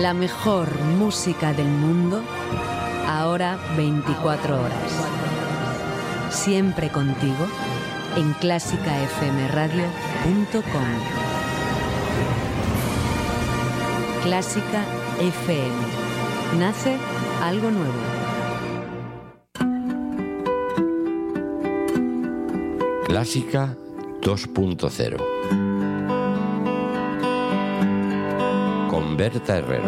La mejor música del mundo, ahora 24 horas. Siempre contigo en clásicafmradio.com. Clásica FM. Nace algo nuevo. Clásica 2.0 Berta Herrero.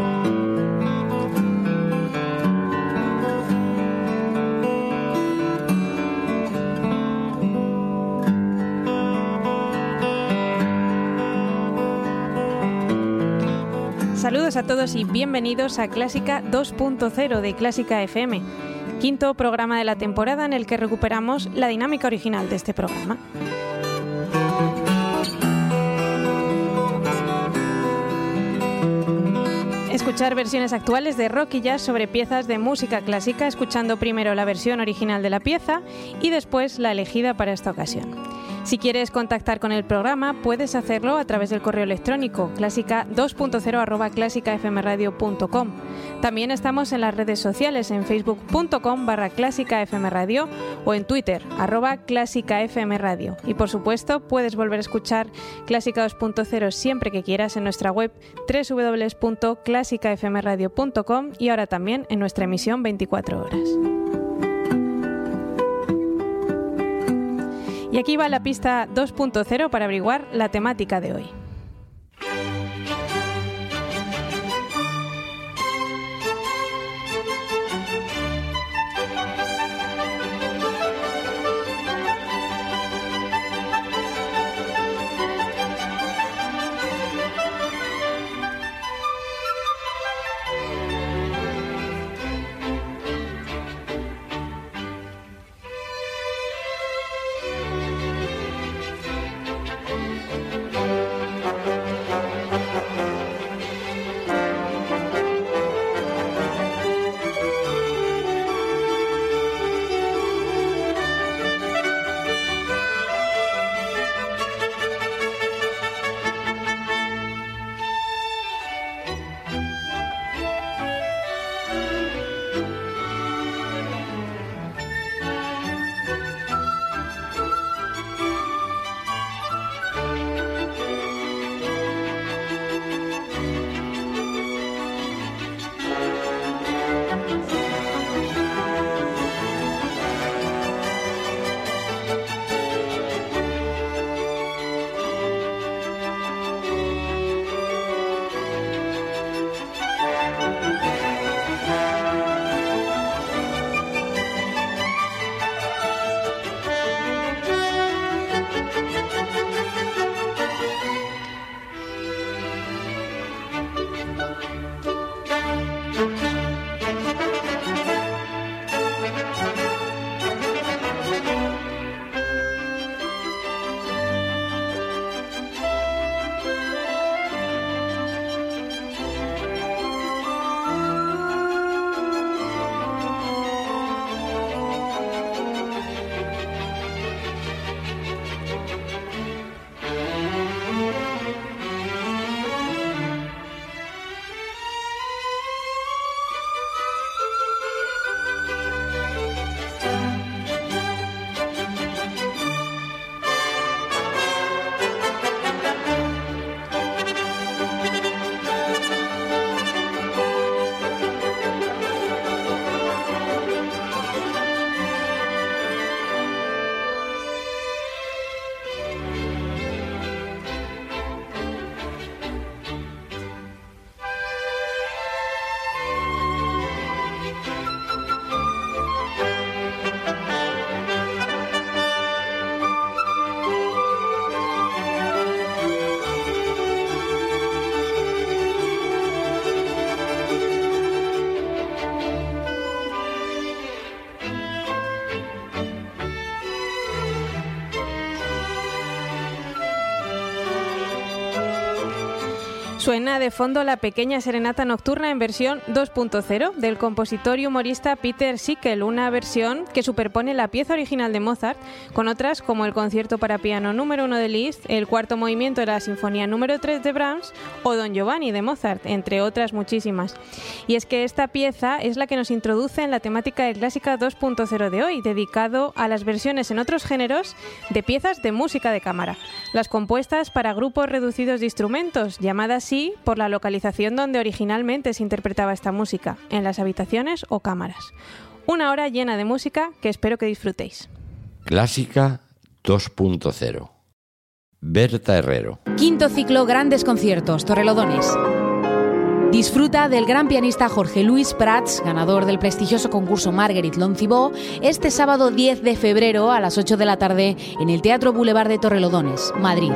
Saludos a todos y bienvenidos a Clásica 2.0 de Clásica FM, quinto programa de la temporada en el que recuperamos la dinámica original de este programa. Escuchar versiones actuales de rock y jazz sobre piezas de música clásica, escuchando primero la versión original de la pieza y después la elegida para esta ocasión. Si quieres contactar con el programa, puedes hacerlo a través del correo electrónico clásica 2.0 arroba clásicafmradio.com. También estamos en las redes sociales en facebook.com barra clásicafmradio o en twitter arroba clásicafmradio. Y por supuesto, puedes volver a escuchar Clásica 2.0 siempre que quieras en nuestra web www.clásicafmradio.com y ahora también en nuestra emisión 24 horas. Y aquí va la pista 2.0 para averiguar la temática de hoy. Suena de fondo la pequeña serenata nocturna en versión 2.0 del compositor y humorista Peter Sickel, una versión que superpone la pieza original de Mozart con otras como el concierto para piano número 1 de Liszt, el cuarto movimiento de la sinfonía número 3 de Brahms o Don Giovanni de Mozart, entre otras muchísimas. Y es que esta pieza es la que nos introduce en la temática de Clásica 2.0 de hoy, dedicado a las versiones en otros géneros de piezas de música de cámara, las compuestas para grupos reducidos de instrumentos, llamadas por la localización donde originalmente se interpretaba esta música, en las habitaciones o cámaras. Una hora llena de música que espero que disfrutéis. Clásica 2.0. Berta Herrero. Quinto ciclo Grandes Conciertos, Torrelodones. Disfruta del gran pianista Jorge Luis Prats, ganador del prestigioso concurso Marguerite Loncibó, este sábado 10 de febrero a las 8 de la tarde en el Teatro Boulevard de Torrelodones, Madrid.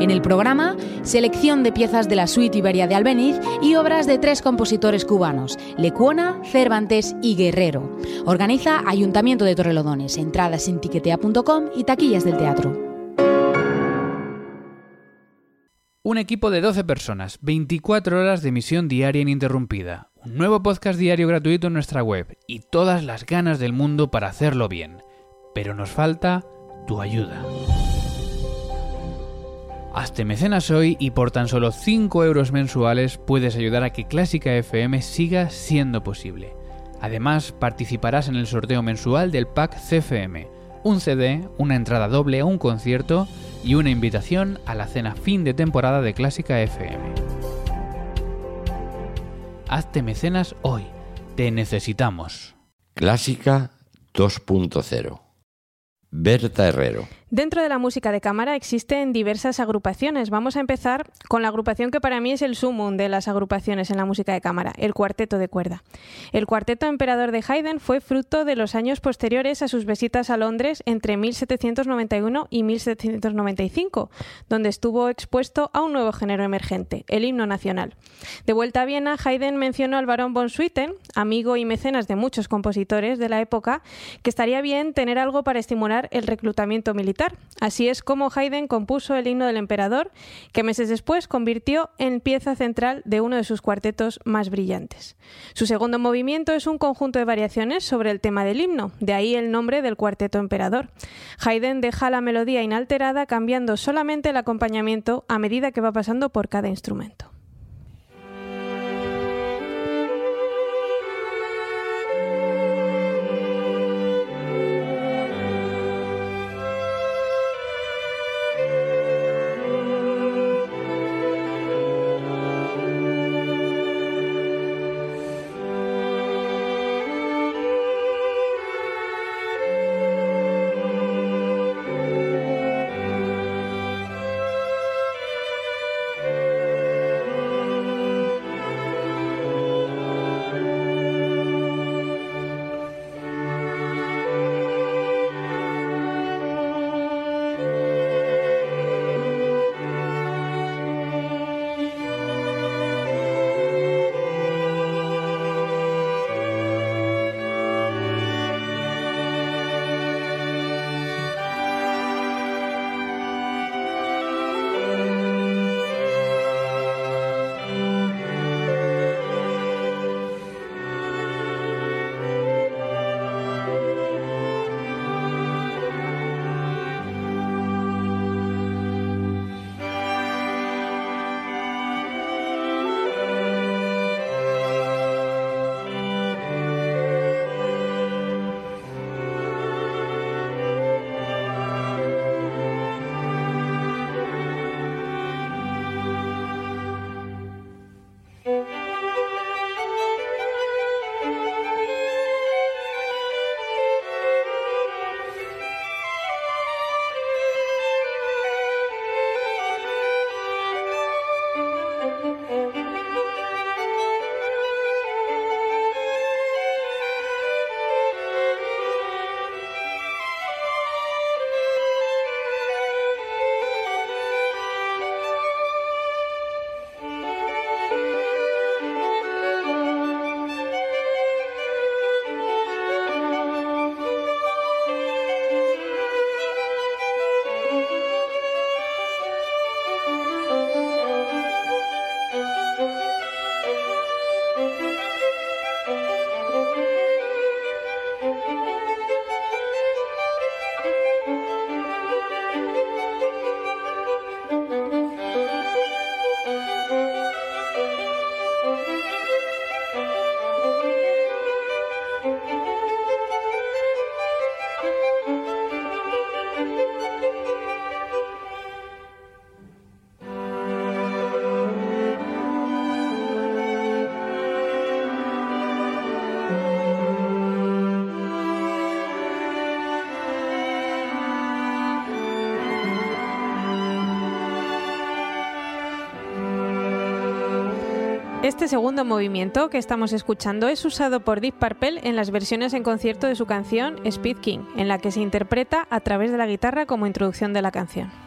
En el programa, selección de piezas de la suite Iberia de Albeniz y obras de tres compositores cubanos, Lecuona, Cervantes y Guerrero. Organiza Ayuntamiento de Torrelodones, entradas en tiquetea.com y taquillas del teatro. Un equipo de 12 personas, 24 horas de emisión diaria ininterrumpida, un nuevo podcast diario gratuito en nuestra web y todas las ganas del mundo para hacerlo bien. Pero nos falta tu ayuda. Hazte mecenas hoy y por tan solo 5 euros mensuales puedes ayudar a que Clásica FM siga siendo posible. Además, participarás en el sorteo mensual del pack CFM, un CD, una entrada doble a un concierto y una invitación a la cena fin de temporada de Clásica FM. Hazte mecenas hoy. Te necesitamos. Clásica 2.0. Berta Herrero. Dentro de la música de cámara existen diversas agrupaciones. Vamos a empezar con la agrupación que para mí es el sumum de las agrupaciones en la música de cámara, el cuarteto de cuerda. El cuarteto emperador de Haydn fue fruto de los años posteriores a sus visitas a Londres entre 1791 y 1795, donde estuvo expuesto a un nuevo género emergente, el himno nacional. De vuelta a Viena, Haydn mencionó al barón von Swieten, amigo y mecenas de muchos compositores de la época, que estaría bien tener algo para estimular el reclutamiento militar Así es como Haydn compuso el himno del emperador, que meses después convirtió en pieza central de uno de sus cuartetos más brillantes. Su segundo movimiento es un conjunto de variaciones sobre el tema del himno, de ahí el nombre del cuarteto emperador. Haydn deja la melodía inalterada cambiando solamente el acompañamiento a medida que va pasando por cada instrumento. Este segundo movimiento que estamos escuchando es usado por Deep Purple en las versiones en concierto de su canción Speed King, en la que se interpreta a través de la guitarra como introducción de la canción.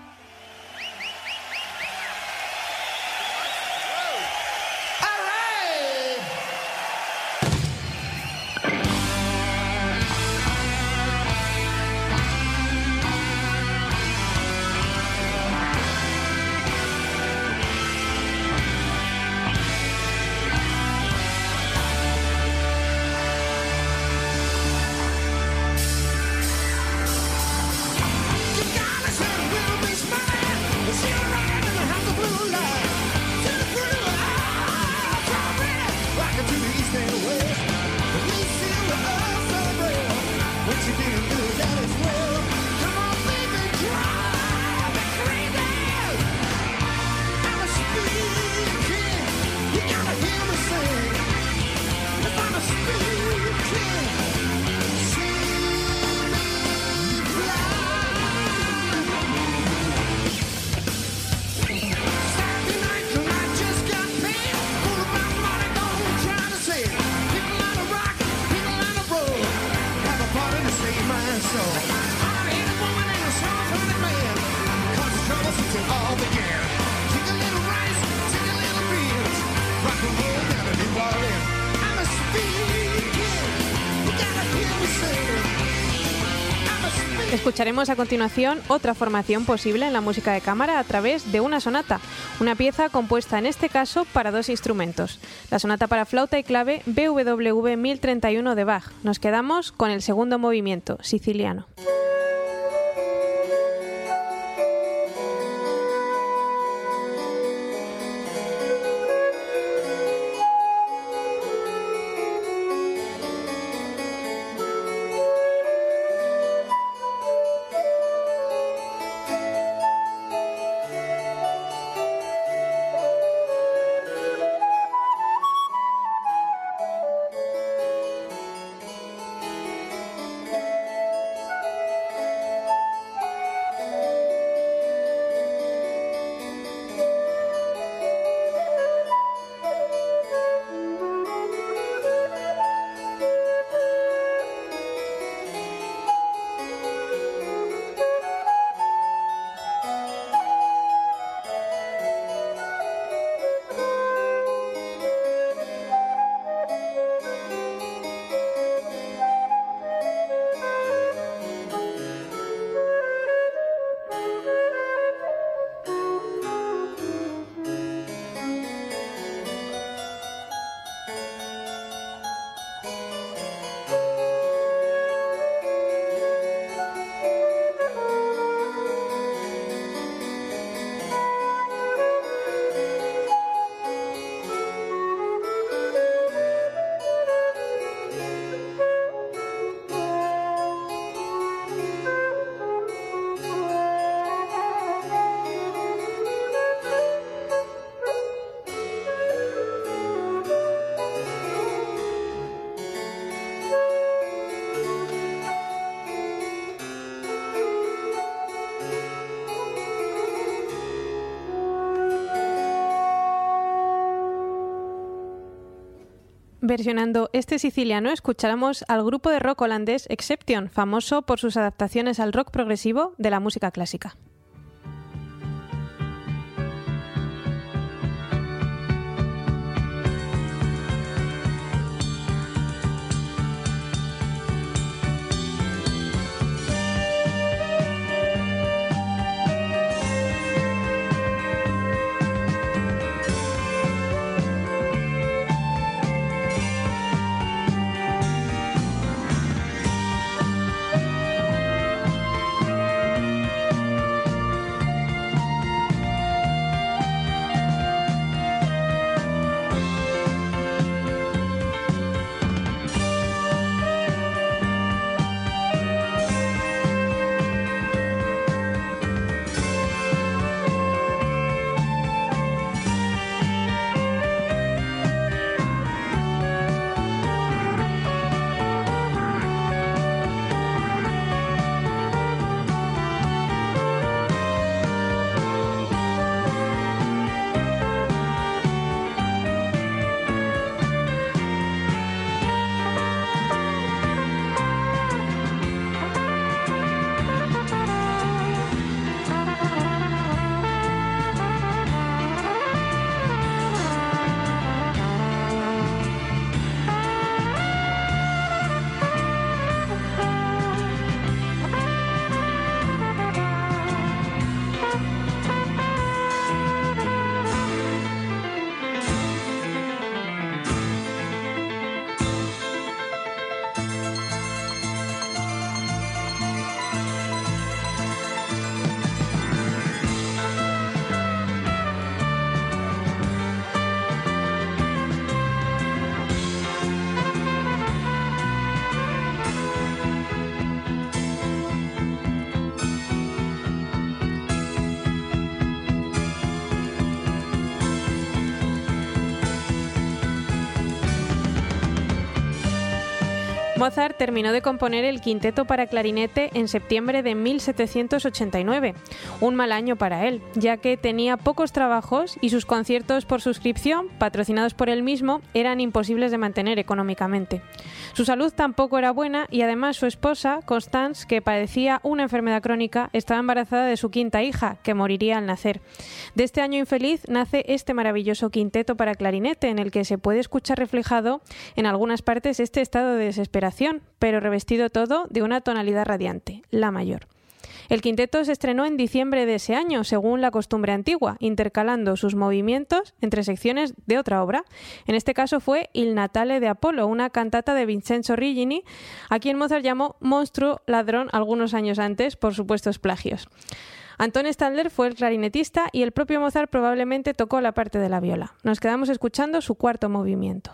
Escucharemos a continuación otra formación posible en la música de cámara a través de una sonata, una pieza compuesta en este caso para dos instrumentos, la sonata para flauta y clave BWV 1031 de Bach. Nos quedamos con el segundo movimiento, siciliano. Versionando este siciliano escucháramos al grupo de rock holandés Exception, famoso por sus adaptaciones al rock progresivo de la música clásica. Mozart terminó de componer el quinteto para clarinete en septiembre de 1789, un mal año para él, ya que tenía pocos trabajos y sus conciertos por suscripción, patrocinados por él mismo, eran imposibles de mantener económicamente. Su salud tampoco era buena y además su esposa, Constance, que padecía una enfermedad crónica, estaba embarazada de su quinta hija, que moriría al nacer. De este año infeliz nace este maravilloso quinteto para clarinete, en el que se puede escuchar reflejado en algunas partes este estado de desesperación pero revestido todo de una tonalidad radiante, la mayor. El quinteto se estrenó en diciembre de ese año, según la costumbre antigua, intercalando sus movimientos entre secciones de otra obra. En este caso fue Il Natale de Apolo, una cantata de Vincenzo Rigini, a quien Mozart llamó monstruo ladrón algunos años antes por supuestos plagios. Anton Stadler fue el clarinetista y el propio Mozart probablemente tocó la parte de la viola. Nos quedamos escuchando su cuarto movimiento.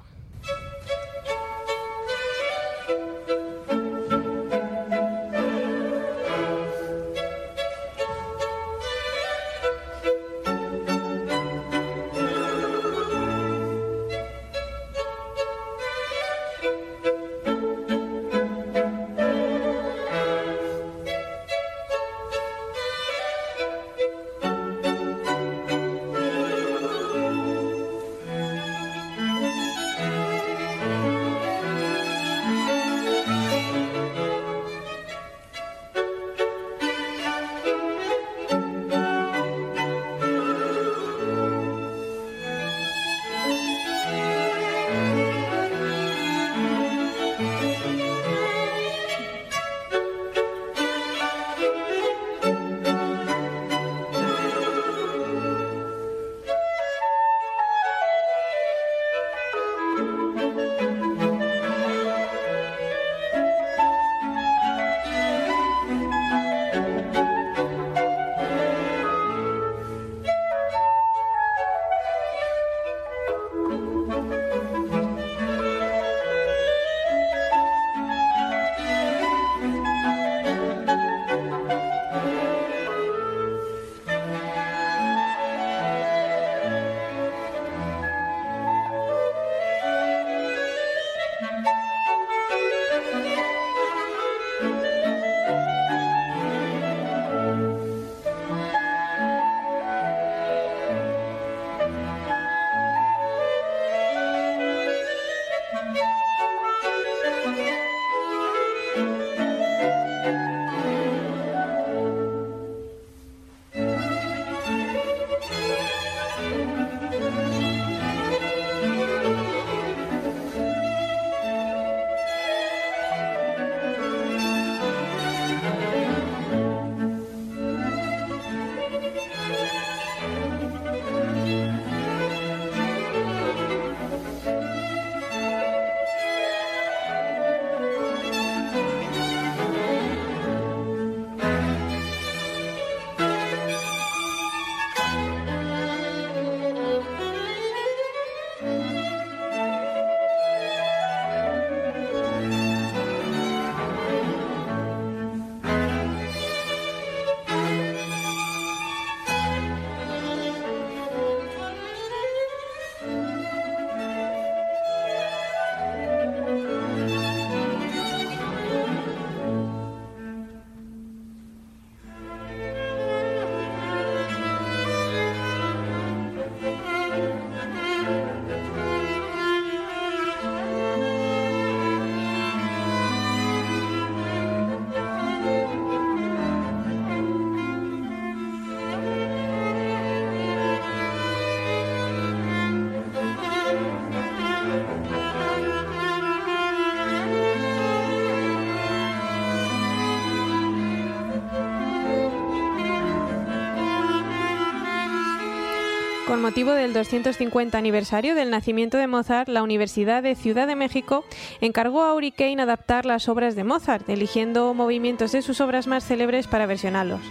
Motivo del 250 aniversario del nacimiento de Mozart, la Universidad de Ciudad de México encargó a Hurricane adaptar las obras de Mozart, eligiendo movimientos de sus obras más célebres para versionarlos.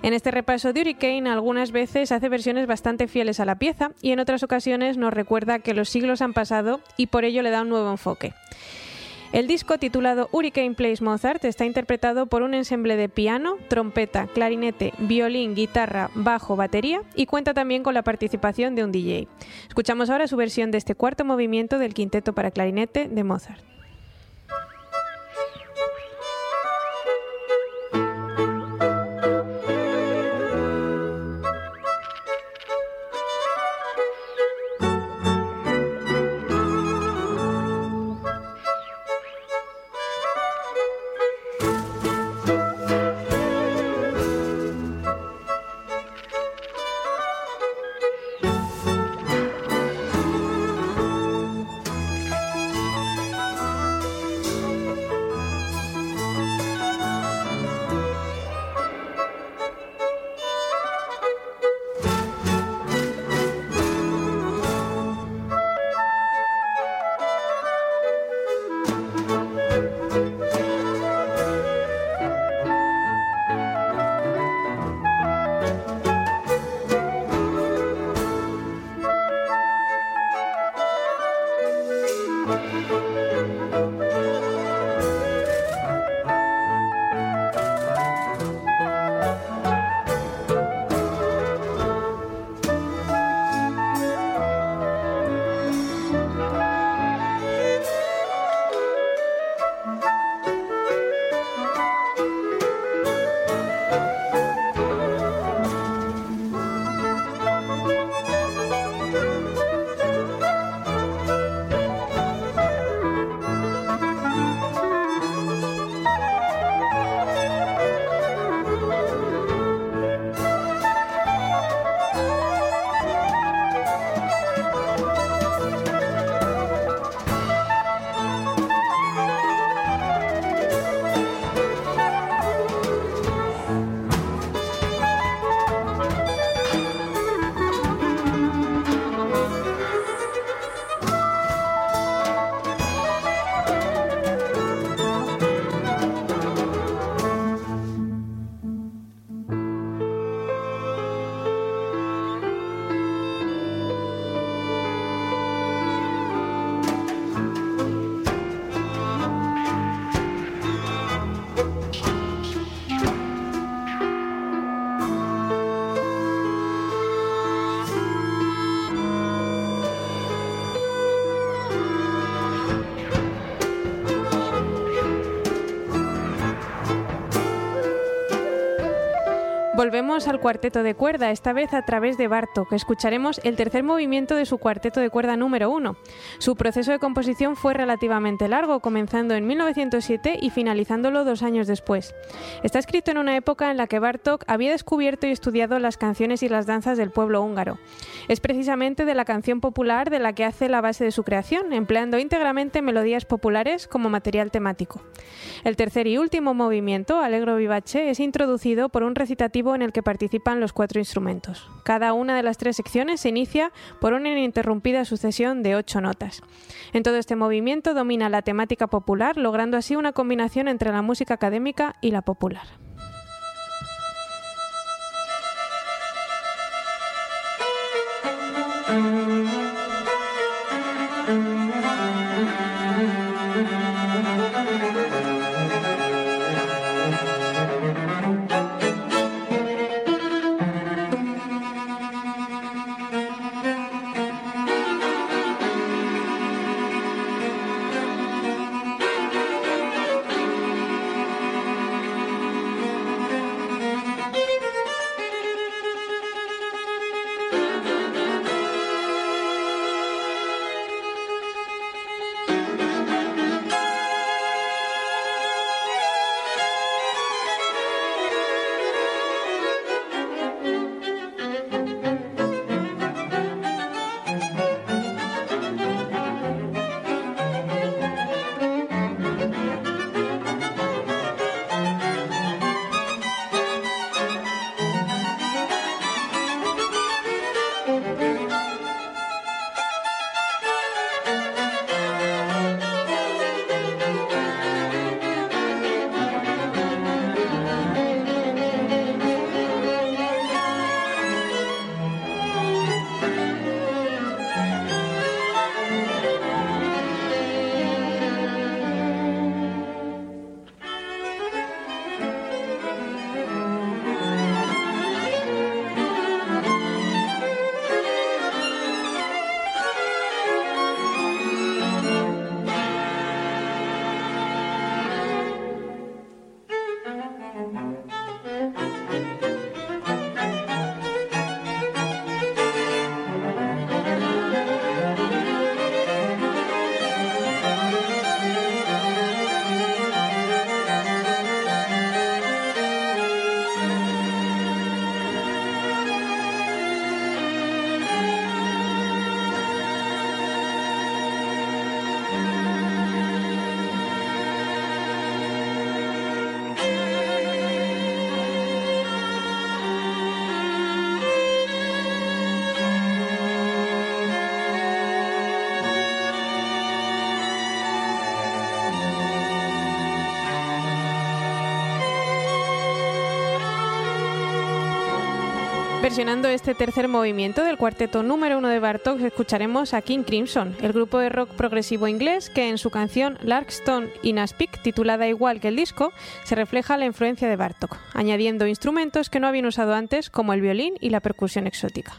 En este repaso de Hurricane algunas veces hace versiones bastante fieles a la pieza y en otras ocasiones nos recuerda que los siglos han pasado y por ello le da un nuevo enfoque. El disco titulado Hurricane Plays Mozart está interpretado por un ensemble de piano, trompeta, clarinete, violín, guitarra, bajo, batería y cuenta también con la participación de un DJ. Escuchamos ahora su versión de este cuarto movimiento del quinteto para clarinete de Mozart. Volvemos al cuarteto de cuerda, esta vez a través de Bartok. Escucharemos el tercer movimiento de su cuarteto de cuerda número uno. Su proceso de composición fue relativamente largo, comenzando en 1907 y finalizándolo dos años después. Está escrito en una época en la que Bartok había descubierto y estudiado las canciones y las danzas del pueblo húngaro. Es precisamente de la canción popular de la que hace la base de su creación, empleando íntegramente melodías populares como material temático. El tercer y último movimiento, Allegro vivace, es introducido por un recitativo en el que participan los cuatro instrumentos. Cada una de las tres secciones se inicia por una ininterrumpida sucesión de ocho notas. En todo este movimiento domina la temática popular, logrando así una combinación entre la música académica y la popular. Versionando este tercer movimiento del cuarteto número uno de Bartok, escucharemos a King Crimson, el grupo de rock progresivo inglés que en su canción Larkstone in Aspic, titulada igual que el disco, se refleja la influencia de Bartok, añadiendo instrumentos que no habían usado antes como el violín y la percusión exótica.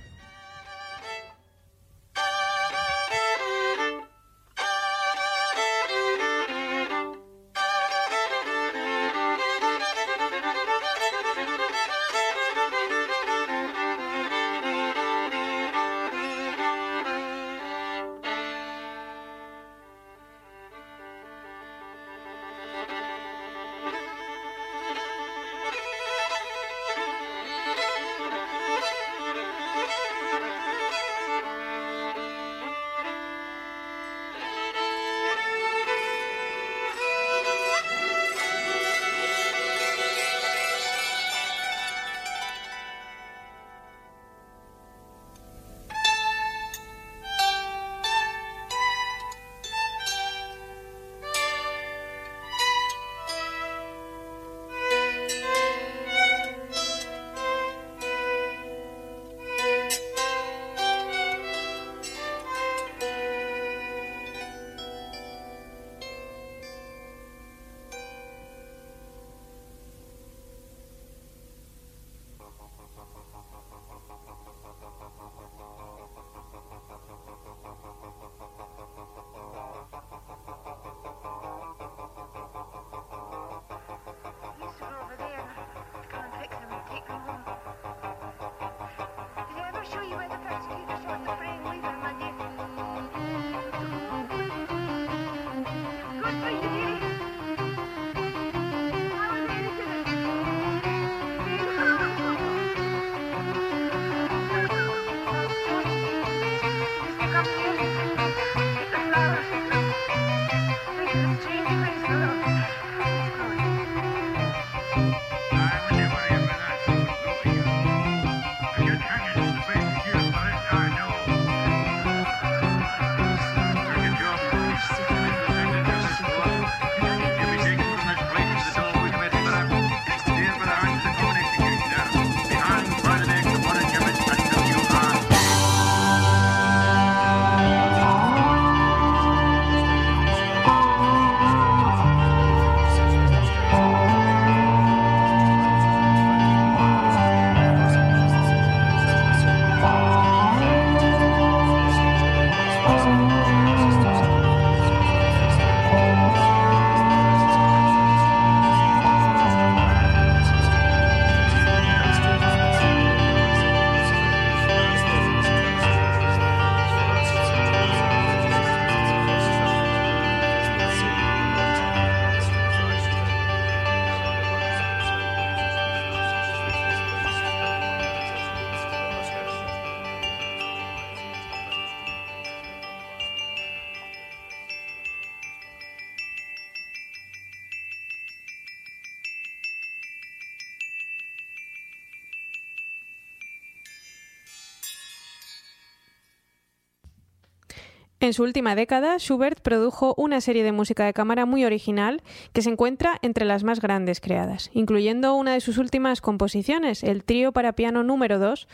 En su última década, Schubert produjo una serie de música de cámara muy original que se encuentra entre las más grandes creadas, incluyendo una de sus últimas composiciones, el trío para piano número 2.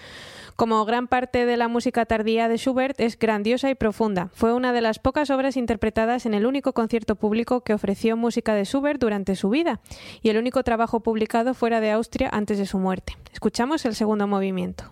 Como gran parte de la música tardía de Schubert es grandiosa y profunda. Fue una de las pocas obras interpretadas en el único concierto público que ofreció música de Schubert durante su vida y el único trabajo publicado fuera de Austria antes de su muerte. Escuchamos el segundo movimiento.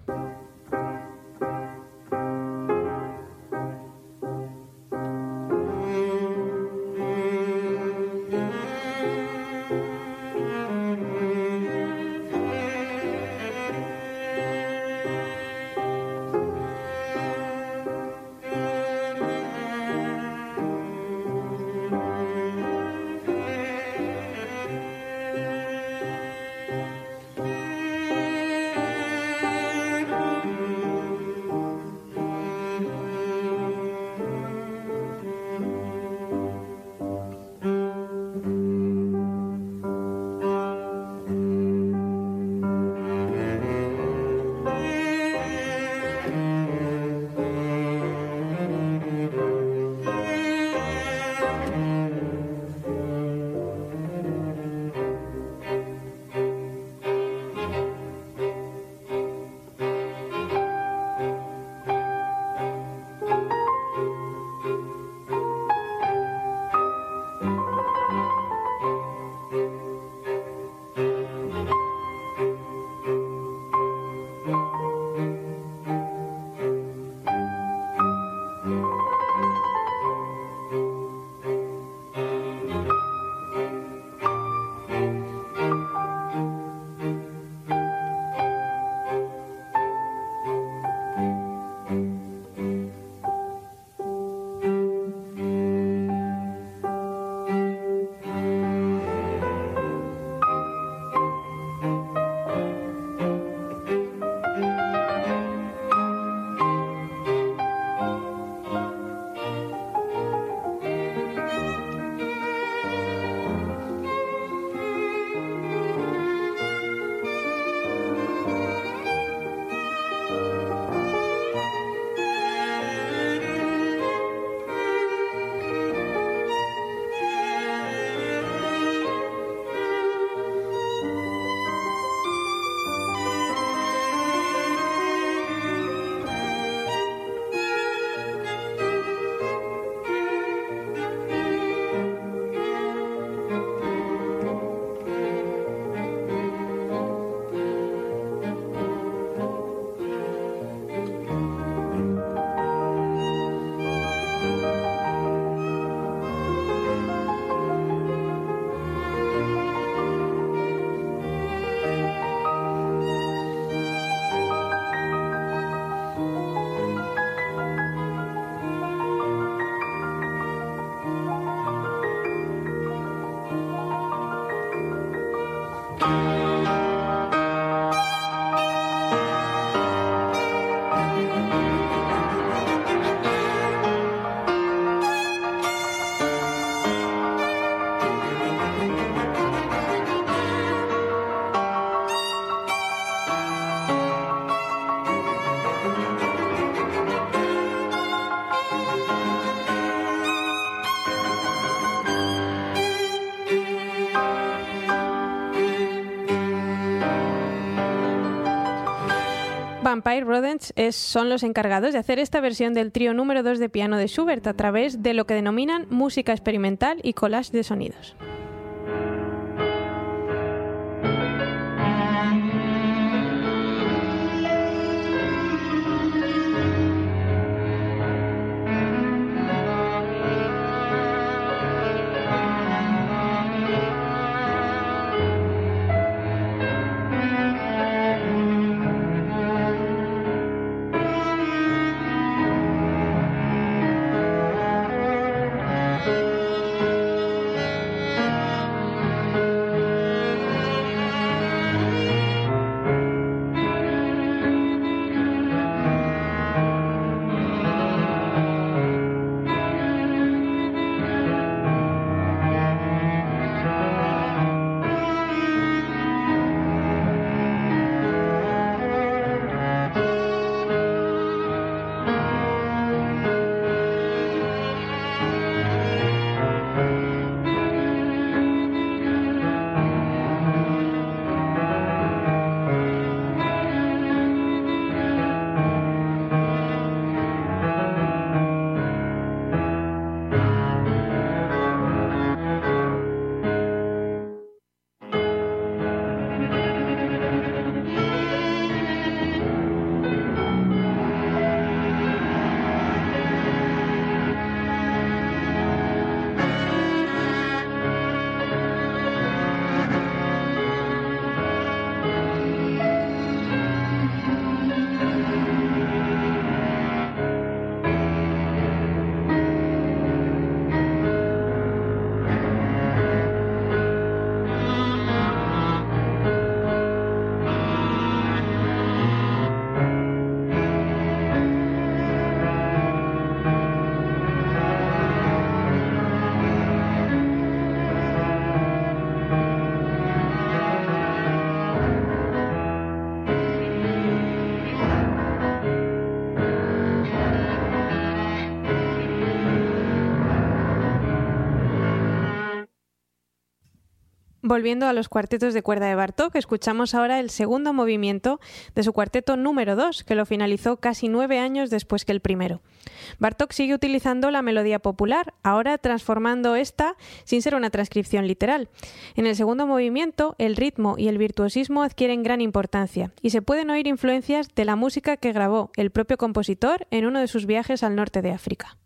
Rodents son los encargados de hacer esta versión del trío número 2 de piano de Schubert a través de lo que denominan música experimental y collage de sonidos. Volviendo a los cuartetos de cuerda de Bartók, escuchamos ahora el segundo movimiento de su cuarteto número 2, que lo finalizó casi nueve años después que el primero. Bartók sigue utilizando la melodía popular, ahora transformando esta sin ser una transcripción literal. En el segundo movimiento, el ritmo y el virtuosismo adquieren gran importancia y se pueden oír influencias de la música que grabó el propio compositor en uno de sus viajes al norte de África.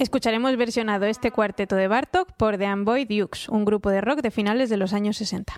Escucharemos versionado este cuarteto de Bartok por The Amboy Dukes, un grupo de rock de finales de los años 60.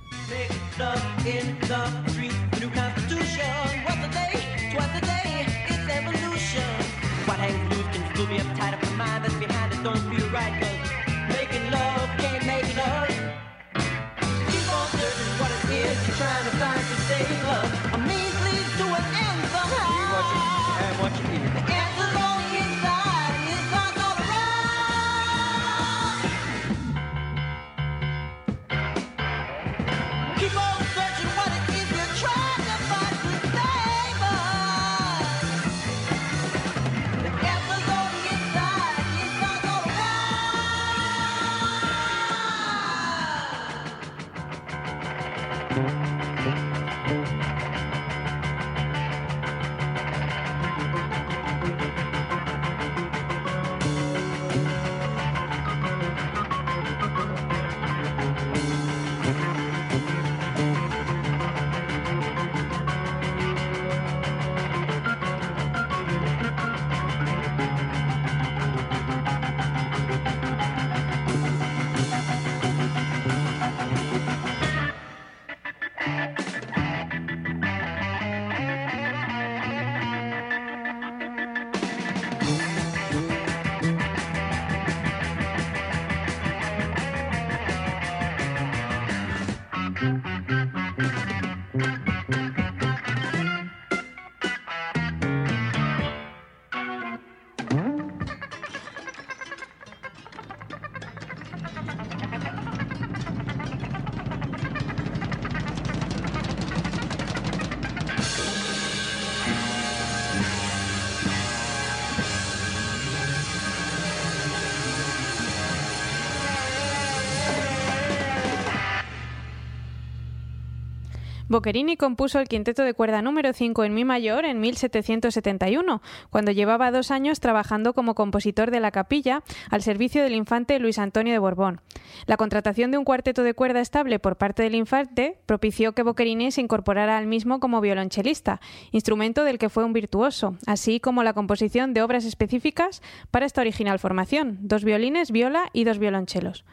Boccherini compuso el quinteto de cuerda número 5 en Mi mayor en 1771, cuando llevaba dos años trabajando como compositor de la capilla al servicio del infante Luis Antonio de Borbón. La contratación de un cuarteto de cuerda estable por parte del infante propició que Boccherini se incorporara al mismo como violonchelista, instrumento del que fue un virtuoso, así como la composición de obras específicas para esta original formación, dos violines, viola y dos violonchelos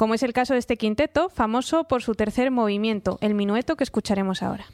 como es el caso de este quinteto, famoso por su tercer movimiento, el minueto que escucharemos ahora.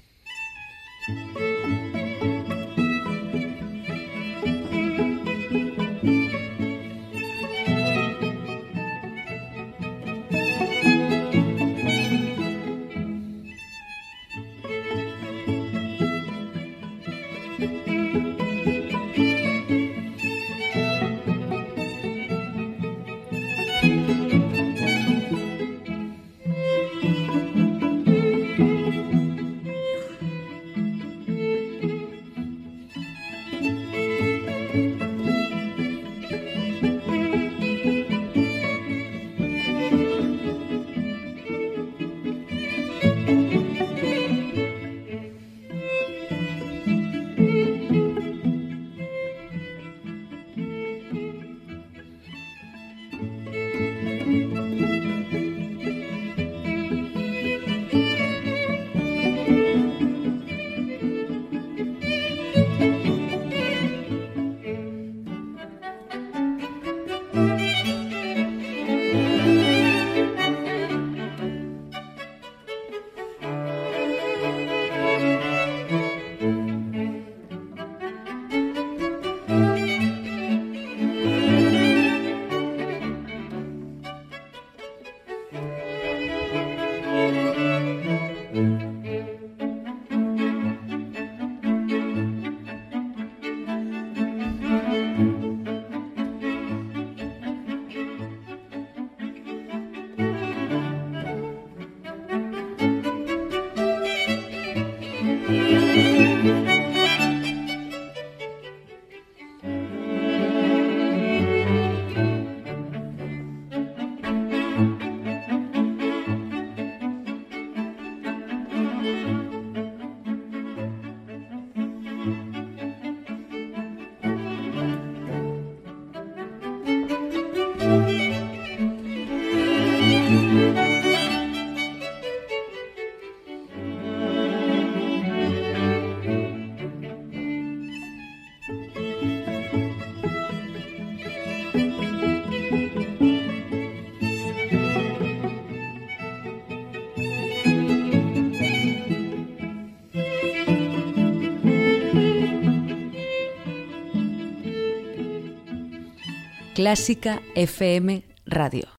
Clásica FM Radio.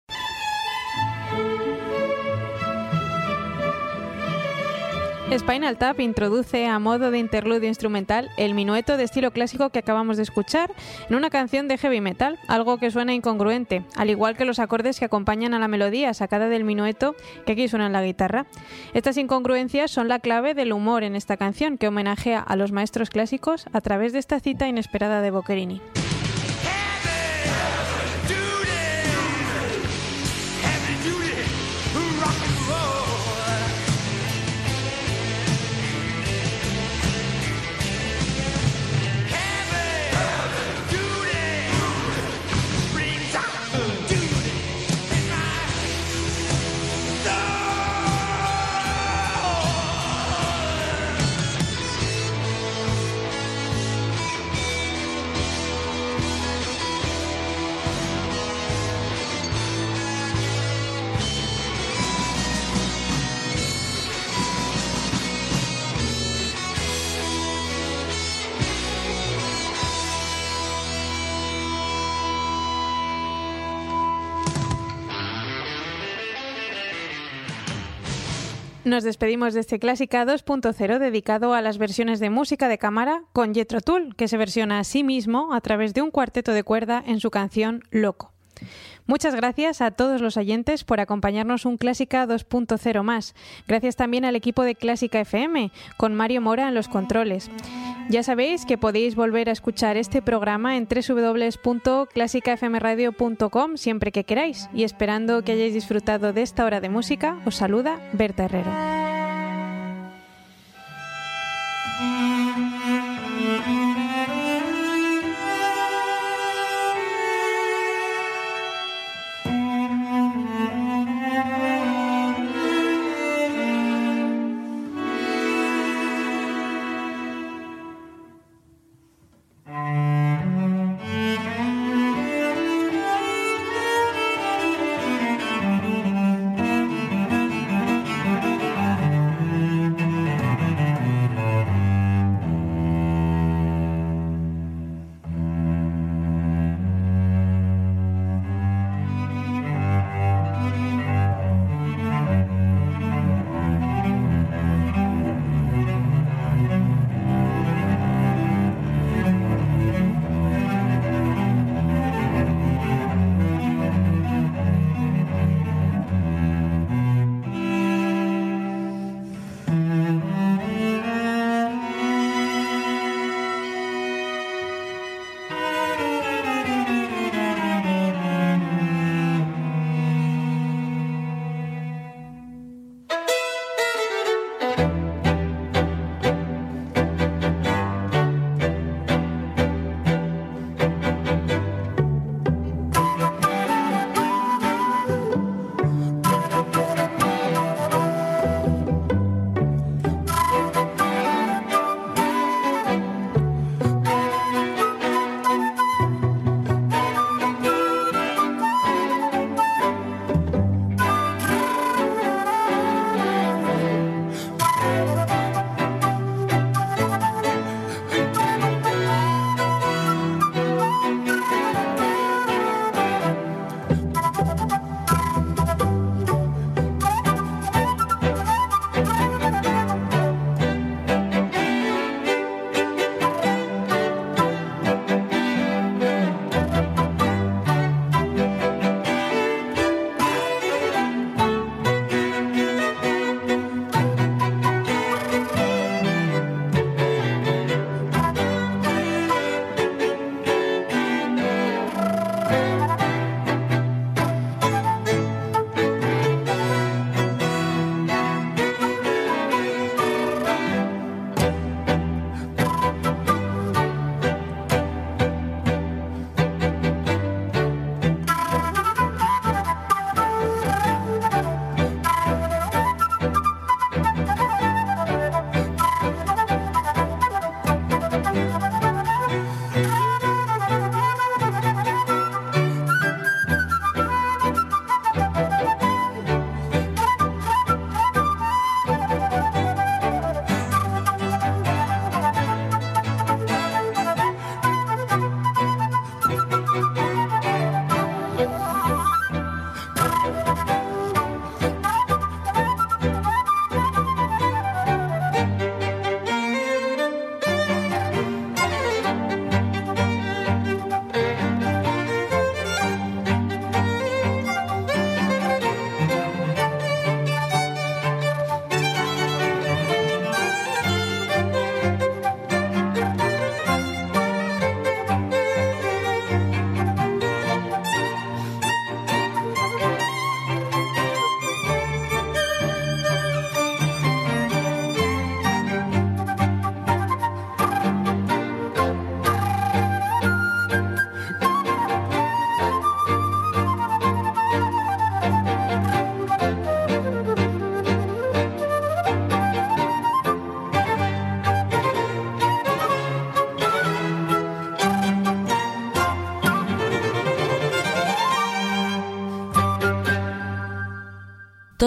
Spinal Tap introduce a modo de interludio instrumental el minueto de estilo clásico que acabamos de escuchar en una canción de heavy metal, algo que suena incongruente, al igual que los acordes que acompañan a la melodía sacada del minueto que aquí suena en la guitarra. Estas incongruencias son la clave del humor en esta canción que homenajea a los maestros clásicos a través de esta cita inesperada de Boccherini. Nos despedimos de este Clásica 2.0 dedicado a las versiones de música de cámara con Jethro Tull, que se versiona a sí mismo a través de un cuarteto de cuerda en su canción Loco. Muchas gracias a todos los oyentes por acompañarnos un Clásica 2.0 más. Gracias también al equipo de Clásica FM, con Mario Mora en los controles. Ya sabéis que podéis volver a escuchar este programa en www.clásicafmradio.com siempre que queráis y esperando que hayáis disfrutado de esta hora de música, os saluda Berta Herrero.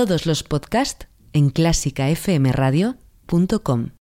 Todos los podcasts en clásicafmradio.com.